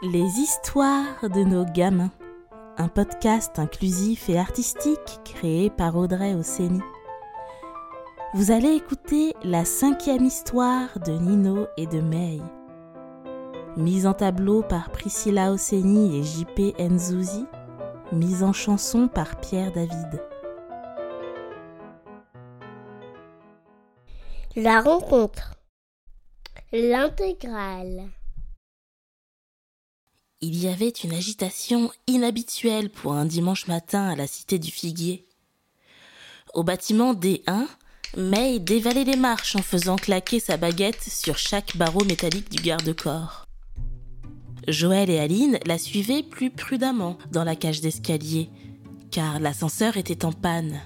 Les histoires de nos gamins. Un podcast inclusif et artistique créé par Audrey Osseni. Vous allez écouter la cinquième histoire de Nino et de May. Mise en tableau par Priscilla Osseni et JP Nzouzi. Mise en chanson par Pierre David. La rencontre. L'intégrale. Il y avait une agitation inhabituelle pour un dimanche matin à la cité du Figuier. Au bâtiment D1, May dévalait les marches en faisant claquer sa baguette sur chaque barreau métallique du garde-corps. Joël et Aline la suivaient plus prudemment dans la cage d'escalier, car l'ascenseur était en panne.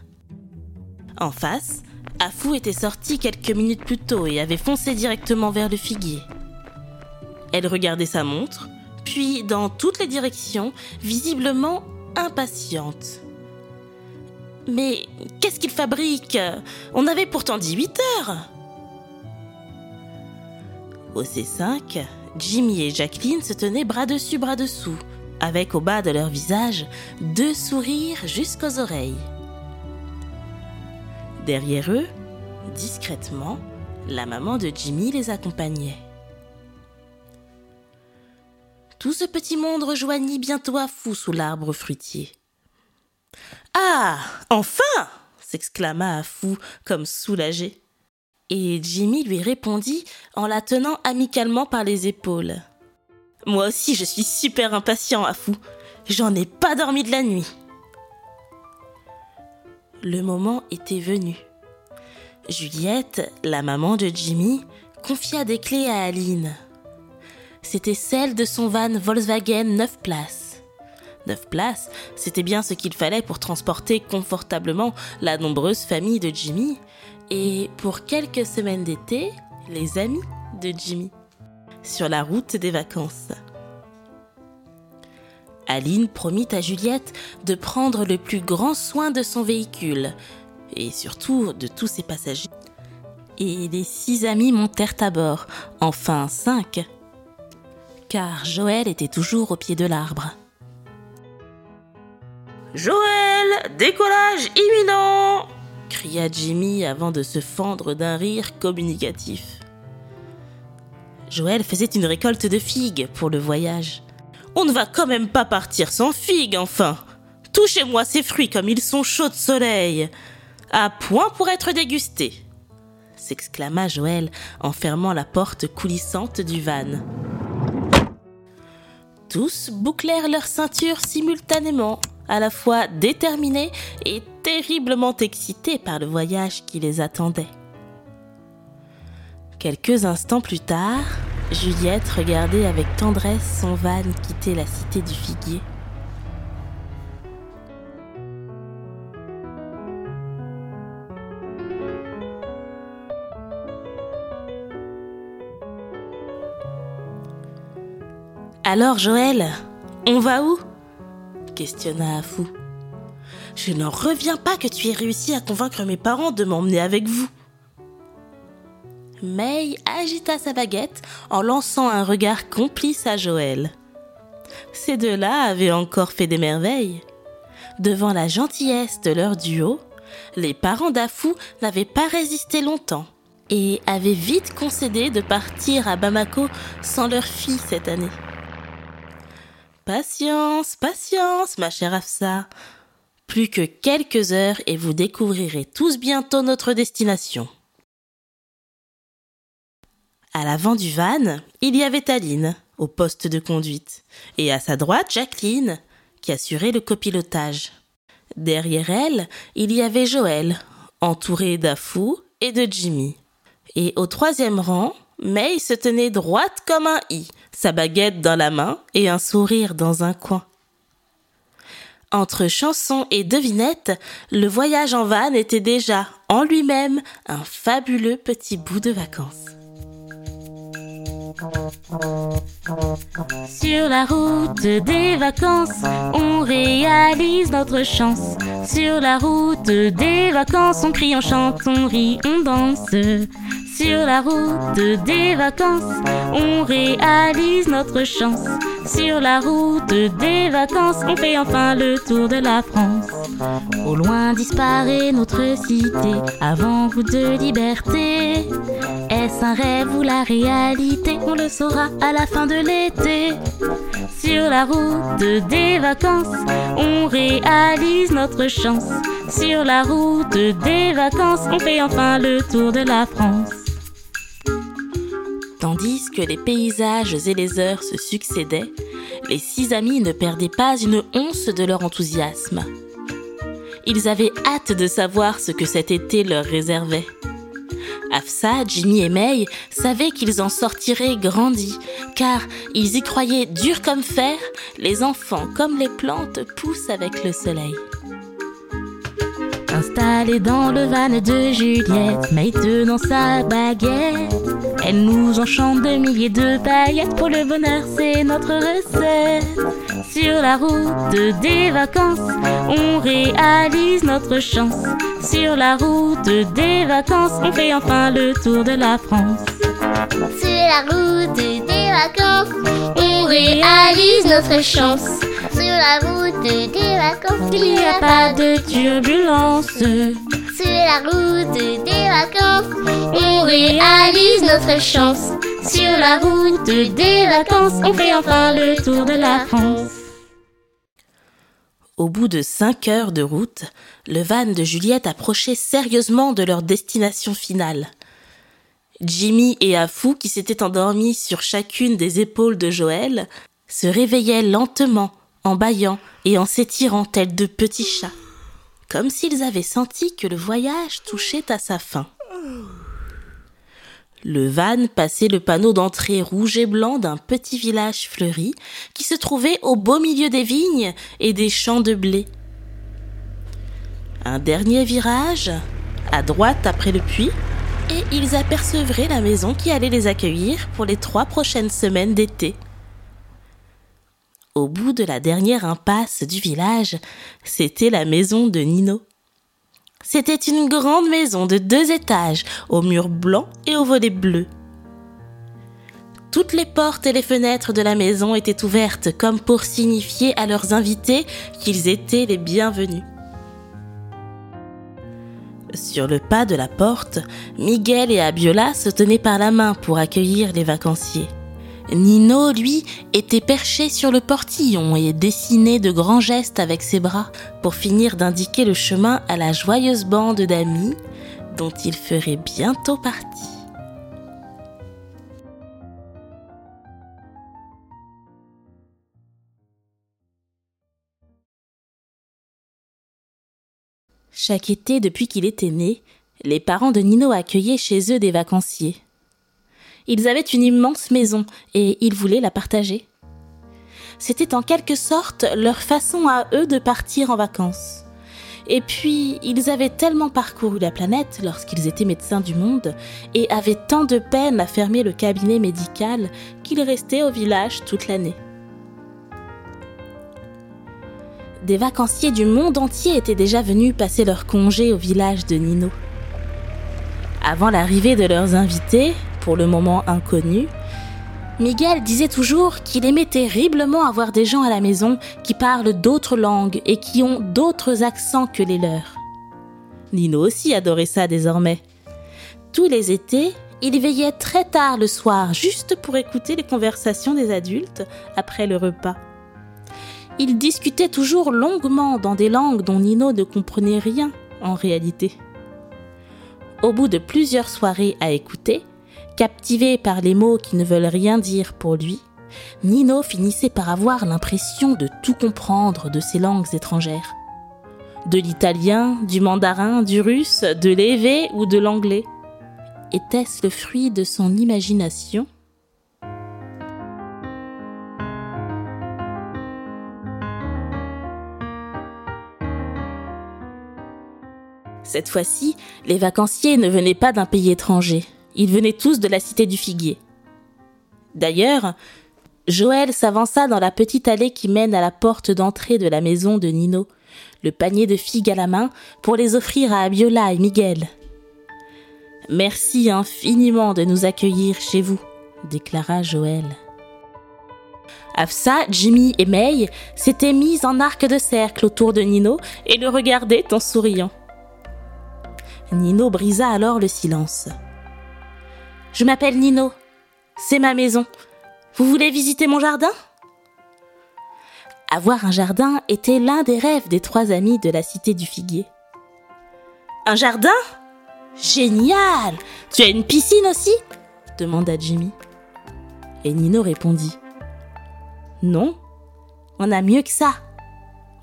En face, Afou était sortie quelques minutes plus tôt et avait foncé directement vers le figuier. Elle regardait sa montre, puis dans toutes les directions, visiblement impatiente. Mais qu'est-ce qu'il fabrique? On avait pourtant dit 8 heures Au C5, Jimmy et Jacqueline se tenaient bras dessus, bras dessous, avec au bas de leur visage deux sourires jusqu'aux oreilles. Derrière eux, discrètement, la maman de Jimmy les accompagnait. Tout ce petit monde rejoignit bientôt à fou sous l'arbre fruitier. Ah Enfin s'exclama Afou comme soulagé. Et Jimmy lui répondit en la tenant amicalement par les épaules. Moi aussi je suis super impatient, Afou. J'en ai pas dormi de la nuit. Le moment était venu. Juliette, la maman de Jimmy, confia des clés à Aline c'était celle de son van Volkswagen 9 places. 9 places, c'était bien ce qu'il fallait pour transporter confortablement la nombreuse famille de Jimmy et pour quelques semaines d'été, les amis de Jimmy sur la route des vacances. Aline promit à Juliette de prendre le plus grand soin de son véhicule et surtout de tous ses passagers. Et les six amis montèrent à bord, enfin cinq, car Joël était toujours au pied de l'arbre. Joël, décollage imminent cria Jimmy avant de se fendre d'un rire communicatif. Joël faisait une récolte de figues pour le voyage. On ne va quand même pas partir sans figues, enfin. Touchez-moi ces fruits comme ils sont chauds de soleil. À point pour être dégustés s'exclama Joël en fermant la porte coulissante du van. Tous bouclèrent leur ceinture simultanément, à la fois déterminés et terriblement excités par le voyage qui les attendait. Quelques instants plus tard, Juliette regardait avec tendresse son van quitter la cité du figuier. Alors Joël, on va où? Questionna Afou. Je n'en reviens pas que tu aies réussi à convaincre mes parents de m'emmener avec vous. May agita sa baguette en lançant un regard complice à Joël. Ces deux-là avaient encore fait des merveilles. Devant la gentillesse de leur duo, les parents d'Afou n'avaient pas résisté longtemps et avaient vite concédé de partir à Bamako sans leur fille cette année. Patience, patience, ma chère Afsa. Plus que quelques heures et vous découvrirez tous bientôt notre destination. À l'avant du van, il y avait Aline, au poste de conduite, et à sa droite Jacqueline, qui assurait le copilotage. Derrière elle, il y avait Joël, entouré d'Afou et de Jimmy. Et au troisième rang, May se tenait droite comme un i, sa baguette dans la main et un sourire dans un coin. Entre chansons et devinettes, le voyage en van était déjà en lui-même un fabuleux petit bout de vacances. Sur la route des vacances, on réalise notre chance. Sur la route des vacances, on crie, on chante, on rit, on danse. Sur la route des vacances, on réalise notre chance. Sur la route des vacances, on fait enfin le tour de la France. Au loin disparaît notre cité, avant goût de liberté. Est-ce un rêve ou la réalité? On le saura à la fin de l'été. Sur la route des vacances, on réalise notre chance. Sur la route des vacances, on fait enfin le tour de la France. Tandis que les paysages et les heures se succédaient, les six amis ne perdaient pas une once de leur enthousiasme. Ils avaient hâte de savoir ce que cet été leur réservait. Afsa, Jimmy et May savaient qu'ils en sortiraient grandis, car ils y croyaient dur comme fer, les enfants comme les plantes poussent avec le soleil. Installée dans le van de Juliette, May tenant sa baguette. Elle nous enchante de milliers de paillettes. Pour le bonheur, c'est notre recette. Sur la route des vacances, on réalise notre chance. Sur la route des vacances, on fait enfin le tour de la France. Sur la route des vacances, on réalise notre chance sur la route des vacances. Il n'y a pas de turbulence. Sur la route des vacances, on réalise notre chance. Sur la route des vacances, on fait enfin le tour de la France. Au bout de cinq heures de route, le van de Juliette approchait sérieusement de leur destination finale. Jimmy et Afou, qui s'étaient endormis sur chacune des épaules de Joël, se réveillaient lentement en bâillant et en s'étirant tels de petits chats, comme s'ils avaient senti que le voyage touchait à sa fin. Le van passait le panneau d'entrée rouge et blanc d'un petit village fleuri qui se trouvait au beau milieu des vignes et des champs de blé. Un dernier virage, à droite après le puits, et ils apercevraient la maison qui allait les accueillir pour les trois prochaines semaines d'été. Au bout de la dernière impasse du village, c'était la maison de Nino. C'était une grande maison de deux étages, aux murs blancs et aux volets bleus. Toutes les portes et les fenêtres de la maison étaient ouvertes comme pour signifier à leurs invités qu'ils étaient les bienvenus. Sur le pas de la porte, Miguel et Abiola se tenaient par la main pour accueillir les vacanciers. Nino, lui, était perché sur le portillon et dessinait de grands gestes avec ses bras pour finir d'indiquer le chemin à la joyeuse bande d'amis dont il ferait bientôt partie. Chaque été depuis qu'il était né, les parents de Nino accueillaient chez eux des vacanciers. Ils avaient une immense maison et ils voulaient la partager. C'était en quelque sorte leur façon à eux de partir en vacances. Et puis, ils avaient tellement parcouru la planète lorsqu'ils étaient médecins du monde et avaient tant de peine à fermer le cabinet médical qu'ils restaient au village toute l'année. Des vacanciers du monde entier étaient déjà venus passer leur congé au village de Nino. Avant l'arrivée de leurs invités, pour le moment inconnu, Miguel disait toujours qu'il aimait terriblement avoir des gens à la maison qui parlent d'autres langues et qui ont d'autres accents que les leurs. Nino aussi adorait ça désormais. Tous les étés, il veillait très tard le soir juste pour écouter les conversations des adultes après le repas. Ils discutaient toujours longuement dans des langues dont Nino ne comprenait rien en réalité. Au bout de plusieurs soirées à écouter, Captivé par les mots qui ne veulent rien dire pour lui, Nino finissait par avoir l'impression de tout comprendre de ces langues étrangères. De l'italien, du mandarin, du russe, de l'évé ou de l'anglais. Était-ce le fruit de son imagination? Cette fois-ci, les vacanciers ne venaient pas d'un pays étranger, ils venaient tous de la cité du figuier. D'ailleurs, Joël s'avança dans la petite allée qui mène à la porte d'entrée de la maison de Nino, le panier de figues à la main, pour les offrir à Abiola et Miguel. Merci infiniment de nous accueillir chez vous, déclara Joël. Afsa, Jimmy et May s'étaient mis en arc de cercle autour de Nino et le regardaient en souriant. Nino brisa alors le silence. Je m'appelle Nino. C'est ma maison. Vous voulez visiter mon jardin? Avoir un jardin était l'un des rêves des trois amis de la cité du figuier. Un jardin? Génial Tu as une piscine aussi? demanda Jimmy. Et Nino répondit Non, on a mieux que ça.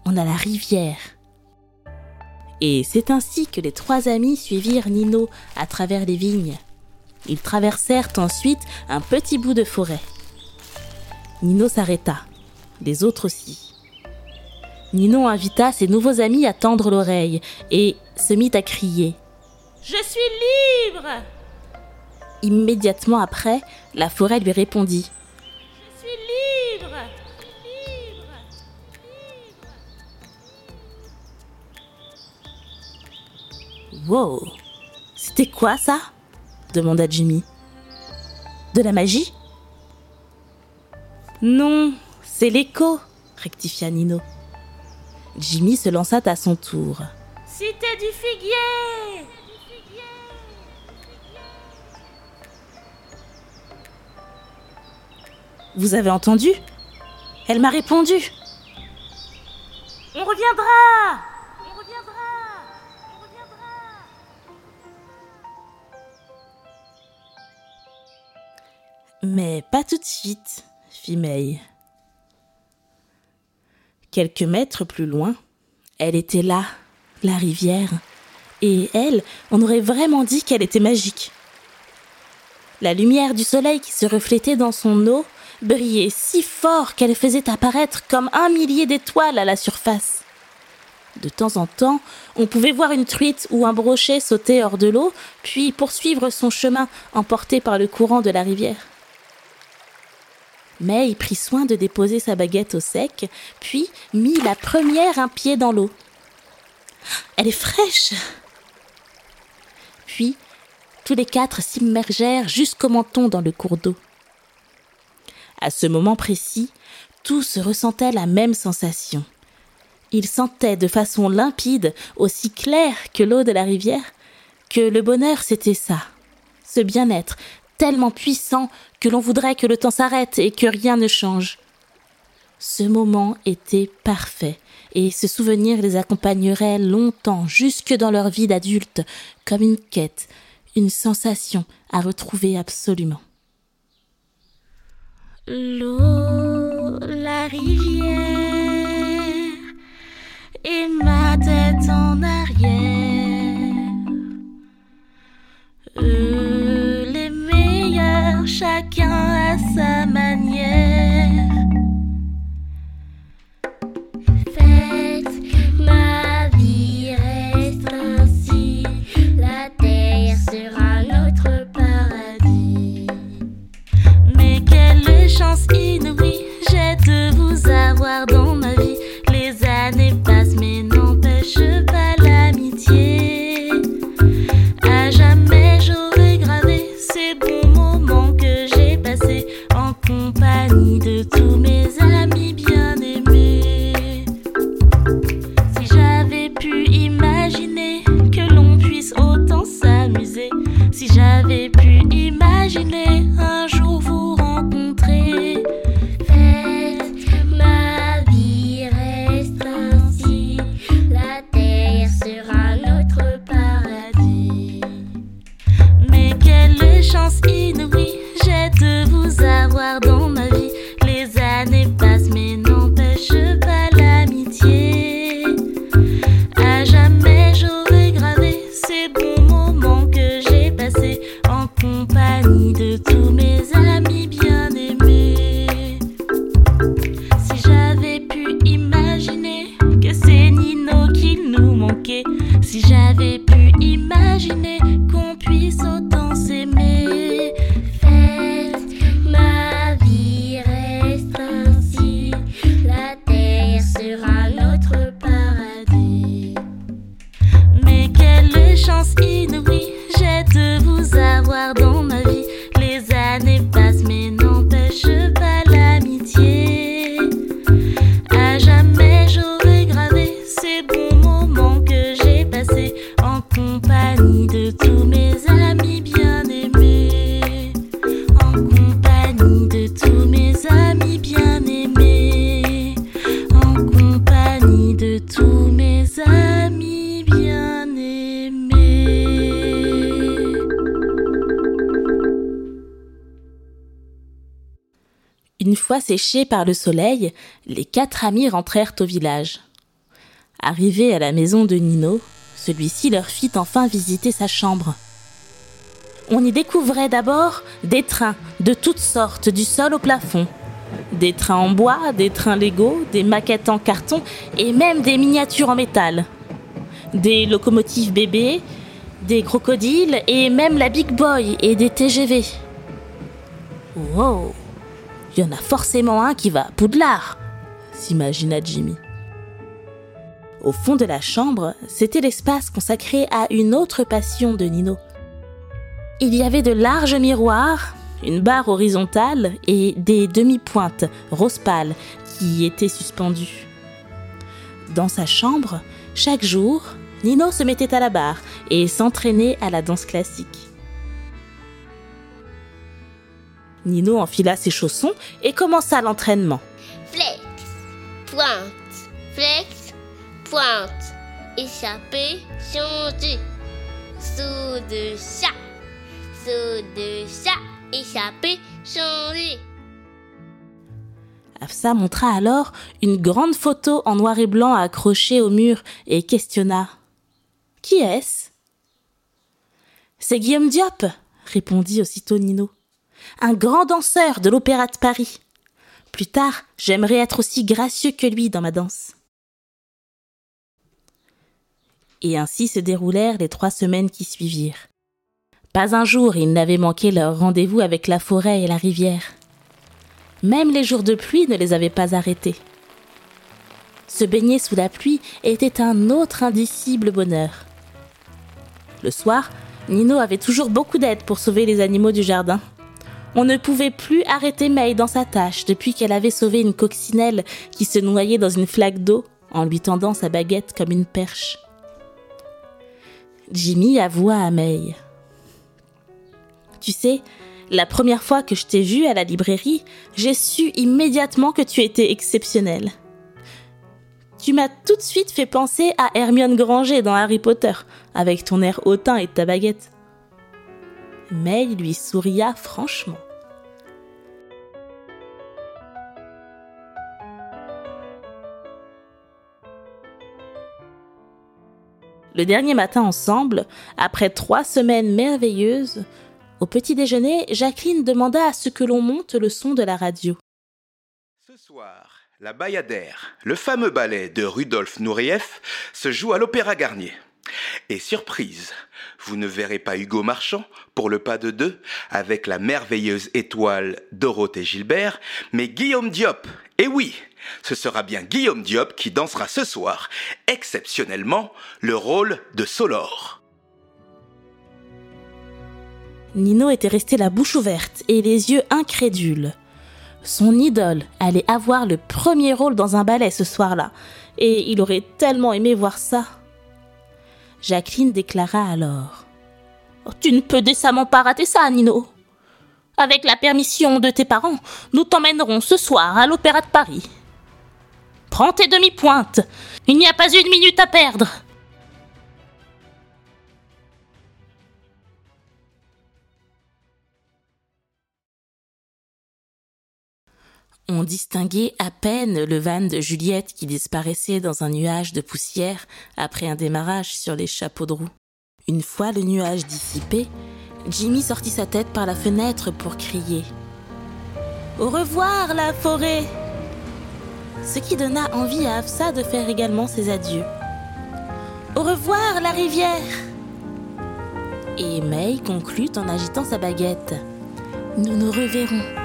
On a la rivière. Et c'est ainsi que les trois amis suivirent Nino à travers les vignes. Ils traversèrent ensuite un petit bout de forêt. Nino s'arrêta, les autres aussi. Nino invita ses nouveaux amis à tendre l'oreille et se mit à crier. Je suis libre Immédiatement après, la forêt lui répondit. Je suis libre Wow C'était quoi ça? Demanda Jimmy. De la magie? Non, c'est l'écho, rectifia Nino. Jimmy se lança à son tour. Cité du figuier Vous avez entendu? Elle m'a répondu. On reviendra Mais pas tout de suite, fit May. Quelques mètres plus loin, elle était là, la rivière, et elle, on aurait vraiment dit qu'elle était magique. La lumière du soleil qui se reflétait dans son eau brillait si fort qu'elle faisait apparaître comme un millier d'étoiles à la surface. De temps en temps, on pouvait voir une truite ou un brochet sauter hors de l'eau, puis poursuivre son chemin emporté par le courant de la rivière. May prit soin de déposer sa baguette au sec, puis mit la première un pied dans l'eau. Elle est fraîche. Puis, tous les quatre s'immergèrent jusqu'au menton dans le cours d'eau. À ce moment précis, tous ressentaient la même sensation. Ils sentaient de façon limpide, aussi claire que l'eau de la rivière, que le bonheur c'était ça, ce bien-être tellement puissant que l'on voudrait que le temps s'arrête et que rien ne change. Ce moment était parfait, et ce souvenir les accompagnerait longtemps, jusque dans leur vie d'adulte, comme une quête, une sensation à retrouver absolument. L'eau, la rivière, et ma Séchés par le soleil, les quatre amis rentrèrent au village. Arrivés à la maison de Nino, celui-ci leur fit enfin visiter sa chambre. On y découvrait d'abord des trains de toutes sortes, du sol au plafond. Des trains en bois, des trains Lego, des maquettes en carton et même des miniatures en métal. Des locomotives bébés, des crocodiles et même la Big Boy et des TGV. Wow Il y en a forcément un qui va à Poudlard s'imagina Jimmy. Au fond de la chambre, c'était l'espace consacré à une autre passion de Nino. Il y avait de larges miroirs, une barre horizontale et des demi-pointes rose pâle qui étaient suspendues. Dans sa chambre, chaque jour, Nino se mettait à la barre et s'entraînait à la danse classique. Nino enfila ses chaussons et commença l'entraînement. Flex, pointe, flex, pointe, échappé, changer, saut de chat, saut de chat, échappé, changer. Afsa montra alors une grande photo en noir et blanc accrochée au mur et questionna. Qui est-ce? C'est Guillaume Diop, répondit aussitôt Nino. Un grand danseur de l'Opéra de Paris. Plus tard, j'aimerais être aussi gracieux que lui dans ma danse. Et ainsi se déroulèrent les trois semaines qui suivirent. Pas un jour ils n'avaient manqué leur rendez-vous avec la forêt et la rivière. Même les jours de pluie ne les avaient pas arrêtés. Se baigner sous la pluie était un autre indicible bonheur. Le soir, Nino avait toujours beaucoup d'aide pour sauver les animaux du jardin. On ne pouvait plus arrêter May dans sa tâche depuis qu'elle avait sauvé une coccinelle qui se noyait dans une flaque d'eau en lui tendant sa baguette comme une perche. Jimmy avoua à May. Tu sais, la première fois que je t'ai vue à la librairie, j'ai su immédiatement que tu étais exceptionnelle. Tu m'as tout de suite fait penser à Hermione Granger dans Harry Potter, avec ton air hautain et ta baguette. May lui souria franchement. Le dernier matin ensemble, après trois semaines merveilleuses, au petit déjeuner, Jacqueline demanda à ce que l'on monte le son de la radio. Ce soir, la Bayadère, le fameux ballet de Rudolf Nureyev, se joue à l'Opéra Garnier. Et surprise, vous ne verrez pas Hugo Marchand pour le pas de deux avec la merveilleuse étoile Dorothée Gilbert, mais Guillaume Diop. Et oui, ce sera bien Guillaume Diop qui dansera ce soir, exceptionnellement, le rôle de Solor. Nino était resté la bouche ouverte et les yeux incrédules. Son idole allait avoir le premier rôle dans un ballet ce soir-là, et il aurait tellement aimé voir ça. Jacqueline déclara alors. Oh, tu ne peux décemment pas rater ça, Nino. Avec la permission de tes parents, nous t'emmènerons ce soir à l'Opéra de Paris. Prends tes demi-pointes. Il n'y a pas une minute à perdre. On distinguait à peine le van de Juliette qui disparaissait dans un nuage de poussière après un démarrage sur les chapeaux de roue. Une fois le nuage dissipé, Jimmy sortit sa tête par la fenêtre pour crier Au revoir la forêt Ce qui donna envie à Afsa de faire également ses adieux. Au revoir la rivière Et May conclut en agitant sa baguette Nous nous reverrons.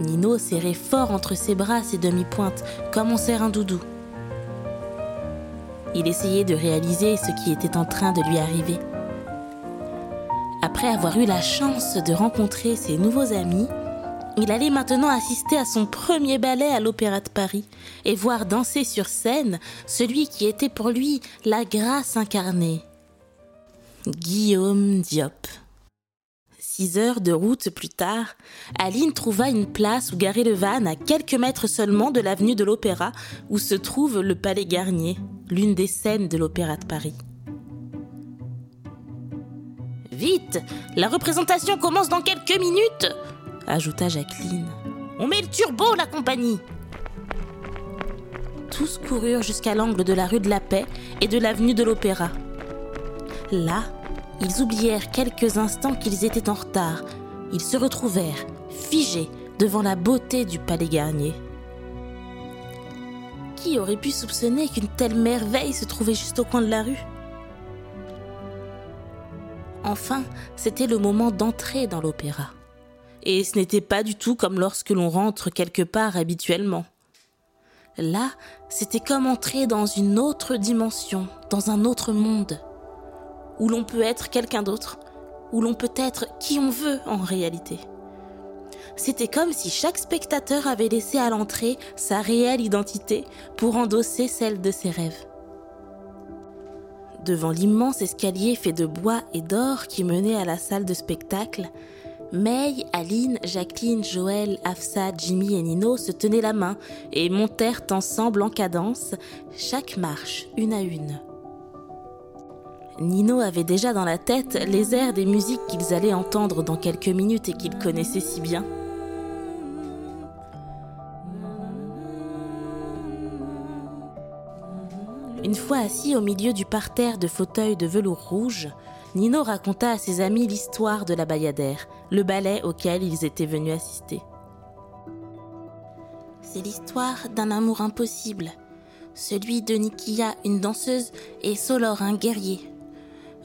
Nino serrait fort entre ses bras ses demi-pointes, comme on serre un doudou. Il essayait de réaliser ce qui était en train de lui arriver. Après avoir eu la chance de rencontrer ses nouveaux amis, il allait maintenant assister à son premier ballet à l'Opéra de Paris et voir danser sur scène celui qui était pour lui la grâce incarnée. Guillaume Diop. Six heures de route plus tard, Aline trouva une place où garer le van à quelques mètres seulement de l'avenue de l'Opéra où se trouve le Palais Garnier, l'une des scènes de l'Opéra de Paris. Vite, la représentation commence dans quelques minutes, ajouta Jacqueline. On met le turbo, la compagnie Tous coururent jusqu'à l'angle de la rue de la Paix et de l'avenue de l'Opéra. Là, ils oublièrent quelques instants qu'ils étaient en retard. Ils se retrouvèrent, figés, devant la beauté du palais Garnier. Qui aurait pu soupçonner qu'une telle merveille se trouvait juste au coin de la rue? Enfin, c'était le moment d'entrer dans l'opéra. Et ce n'était pas du tout comme lorsque l'on rentre quelque part habituellement. Là, c'était comme entrer dans une autre dimension, dans un autre monde, où l'on peut être quelqu'un d'autre, où l'on peut être qui on veut en réalité. C'était comme si chaque spectateur avait laissé à l'entrée sa réelle identité pour endosser celle de ses rêves. Devant l'immense escalier fait de bois et d'or qui menait à la salle de spectacle, May, Aline, Jacqueline, Joël, Afsa, Jimmy et Nino se tenaient la main et montèrent ensemble en cadence, chaque marche, une à une. Nino avait déjà dans la tête les airs des musiques qu'ils allaient entendre dans quelques minutes et qu'ils connaissaient si bien. Une fois assis au milieu du parterre de fauteuils de velours rouge, Nino raconta à ses amis l'histoire de la Bayadère, le ballet auquel ils étaient venus assister. C'est l'histoire d'un amour impossible, celui de Nikia, une danseuse, et Solor, un guerrier.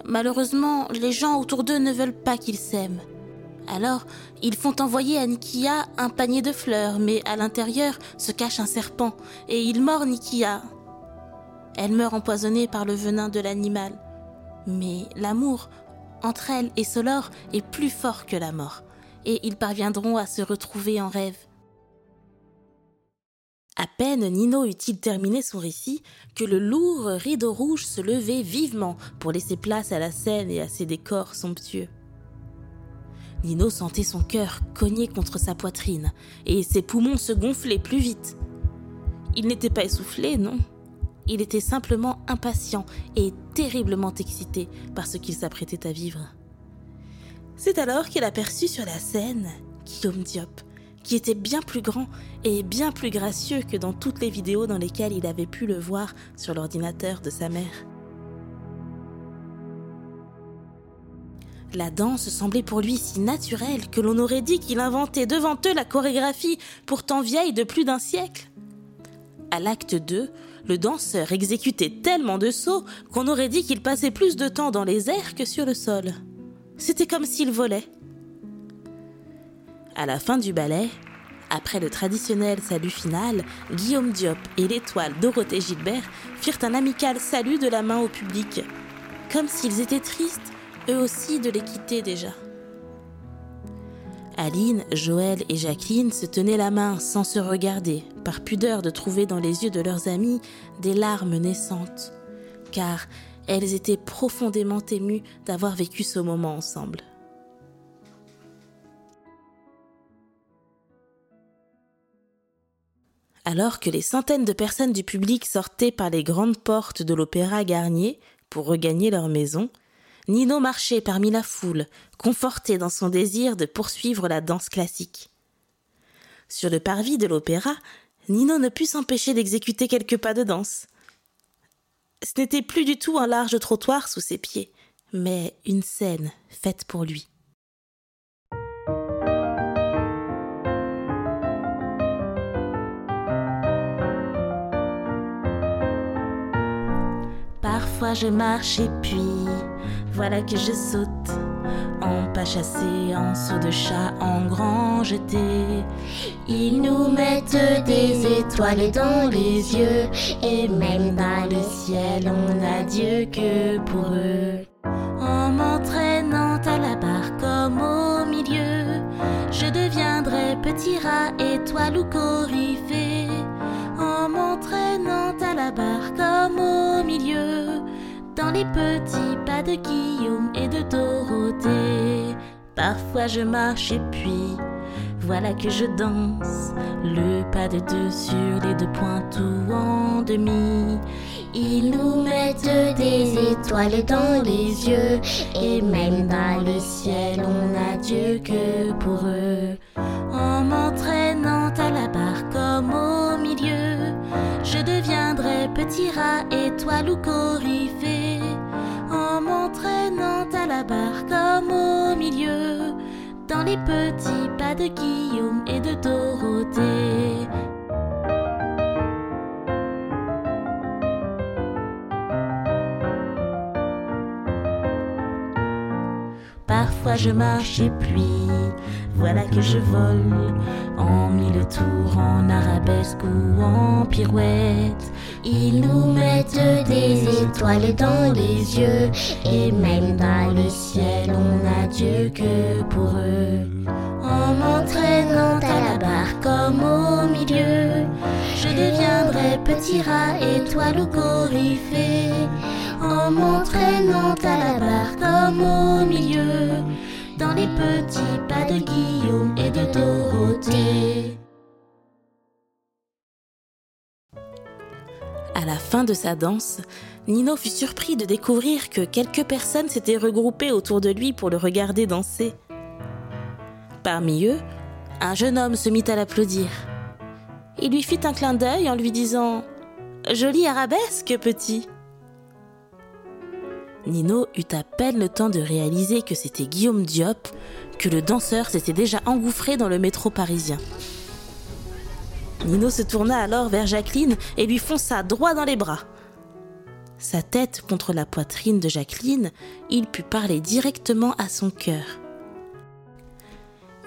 Malheureusement, les gens autour d'eux ne veulent pas qu'ils s'aiment. Alors, ils font envoyer à Nikia un panier de fleurs, mais à l'intérieur se cache un serpent, et il mord Nikia, elle meurt empoisonnée par le venin de l'animal. Mais l'amour entre elle et Solor est plus fort que la mort, et ils parviendront à se retrouver en rêve. À peine Nino eut-il terminé son récit que le lourd rideau rouge se levait vivement pour laisser place à la scène et à ses décors somptueux. Nino sentait son cœur cogner contre sa poitrine et ses poumons se gonfler plus vite. Il n'était pas essoufflé, non, il était simplement impatient et terriblement excité par ce qu'il s'apprêtait à vivre. C'est alors qu'il aperçut sur la scène Guillaume Diop, qui était bien plus grand et bien plus gracieux que dans toutes les vidéos dans lesquelles il avait pu le voir sur l'ordinateur de sa mère. La danse semblait pour lui si naturelle que l'on aurait dit qu'il inventait devant eux la chorégraphie pourtant vieille de plus d'un siècle. À l'acte 2, le danseur exécutait tellement de sauts qu'on aurait dit qu'il passait plus de temps dans les airs que sur le sol. C'était comme s'il volait. À la fin du ballet, après le traditionnel salut final, Guillaume Diop et l'étoile Dorothée Gilbert firent un amical salut de la main au public, comme s'ils étaient tristes, eux aussi, de les quitter déjà. Aline, Joël et Jacqueline se tenaient la main sans se regarder, par pudeur de trouver dans les yeux de leurs amis des larmes naissantes, car elles étaient profondément émues d'avoir vécu ce moment ensemble. Alors que les centaines de personnes du public sortaient par les grandes portes de l'Opéra Garnier pour regagner leur maison, Nino marchait parmi la foule, conforté dans son désir de poursuivre la danse classique. Sur le parvis de l'opéra, Nino ne put s'empêcher d'exécuter quelques pas de danse. Ce n'était plus du tout un large trottoir sous ses pieds, mais une scène faite pour lui. Je marche et puis voilà que je saute en pas chassé, en saut de chat, en grand jeté. Ils nous mettent des étoiles dans les yeux et même dans le ciel, on n'a Dieu que pour eux. En m'entraînant à la barre comme au milieu, je deviendrai petit rat, étoile ou coryphée. En m'entraînant à la barre comme au milieu, dans les petits pas de Guillaume et de Dorothée. Parfois je marche et puis voilà que je danse le pas de deux sur les deux points tout en demi. Ils nous mettent des étoiles dans les yeux et même dans le ciel on a Dieu que pour eux. En m'entraînant à la barre comme au milieu, je deviendrai petit rat, étoile ou coryphée comme au milieu, dans les petits pas de Guillaume et de Dorothée. Parfois je marche et puis voilà que je vole en mille tours, en arabesque ou en pirouette. Ils nous mettent des étoiles dans les yeux et même dans le ciel, on n'a Dieu que pour eux. En m'entraînant à la barre comme au milieu, je deviendrai petit rat, étoile ou coryphée. En m'entraînant à la barre comme au milieu, dans les petits pas de Guillaume et de Dorothée. À la fin de sa danse, Nino fut surpris de découvrir que quelques personnes s'étaient regroupées autour de lui pour le regarder danser. Parmi eux, un jeune homme se mit à l'applaudir. Il lui fit un clin d'œil en lui disant ⁇ Jolie arabesque, petit !⁇ Nino eut à peine le temps de réaliser que c'était Guillaume Diop, que le danseur s'était déjà engouffré dans le métro parisien. Nino se tourna alors vers Jacqueline et lui fonça droit dans les bras. Sa tête contre la poitrine de Jacqueline, il put parler directement à son cœur.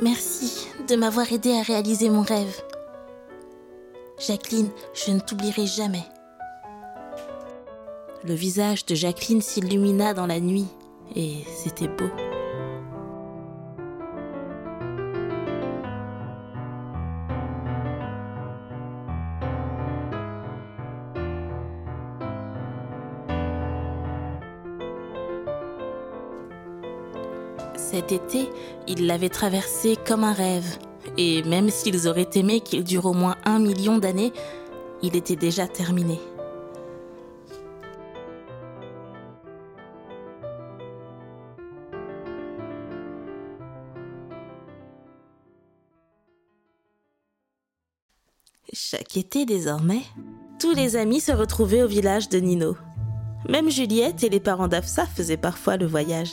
Merci de m'avoir aidé à réaliser mon rêve. Jacqueline, je ne t'oublierai jamais. Le visage de Jacqueline s'illumina dans la nuit, et c'était beau. Cet été, ils l'avaient traversé comme un rêve, et même s'ils auraient aimé qu'il dure au moins un million d'années, il était déjà terminé. Été désormais, tous les amis se retrouvaient au village de Nino. Même Juliette et les parents d'Afsa faisaient parfois le voyage.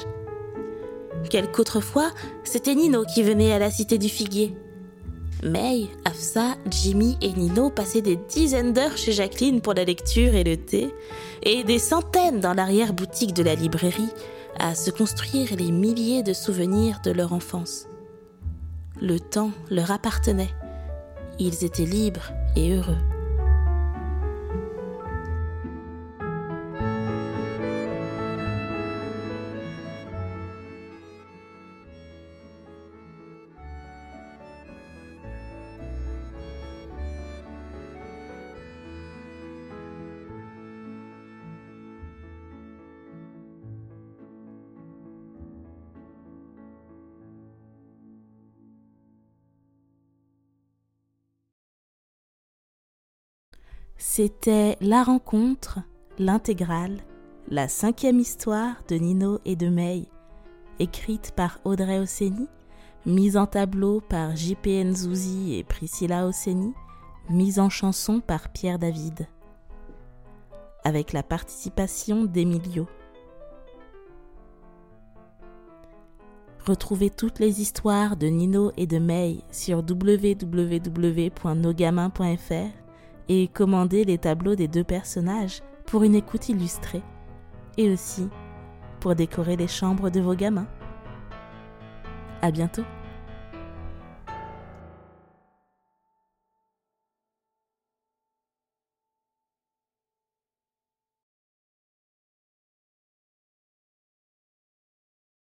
Quelquefois, c'était Nino qui venait à la cité du figuier. May, Afsa, Jimmy et Nino passaient des dizaines d'heures chez Jacqueline pour la lecture et le thé, et des centaines dans l'arrière-boutique de la librairie à se construire les milliers de souvenirs de leur enfance. Le temps leur appartenait. Ils étaient libres et heureux. C'était La rencontre, l'intégrale, la cinquième histoire de Nino et de May, écrite par Audrey Osseni, mise en tableau par JPN Zouzi et Priscilla Osseni, mise en chanson par Pierre David, avec la participation d'Emilio. Retrouvez toutes les histoires de Nino et de May sur www.nogamins.fr et commandez les tableaux des deux personnages pour une écoute illustrée et aussi pour décorer les chambres de vos gamins. À bientôt!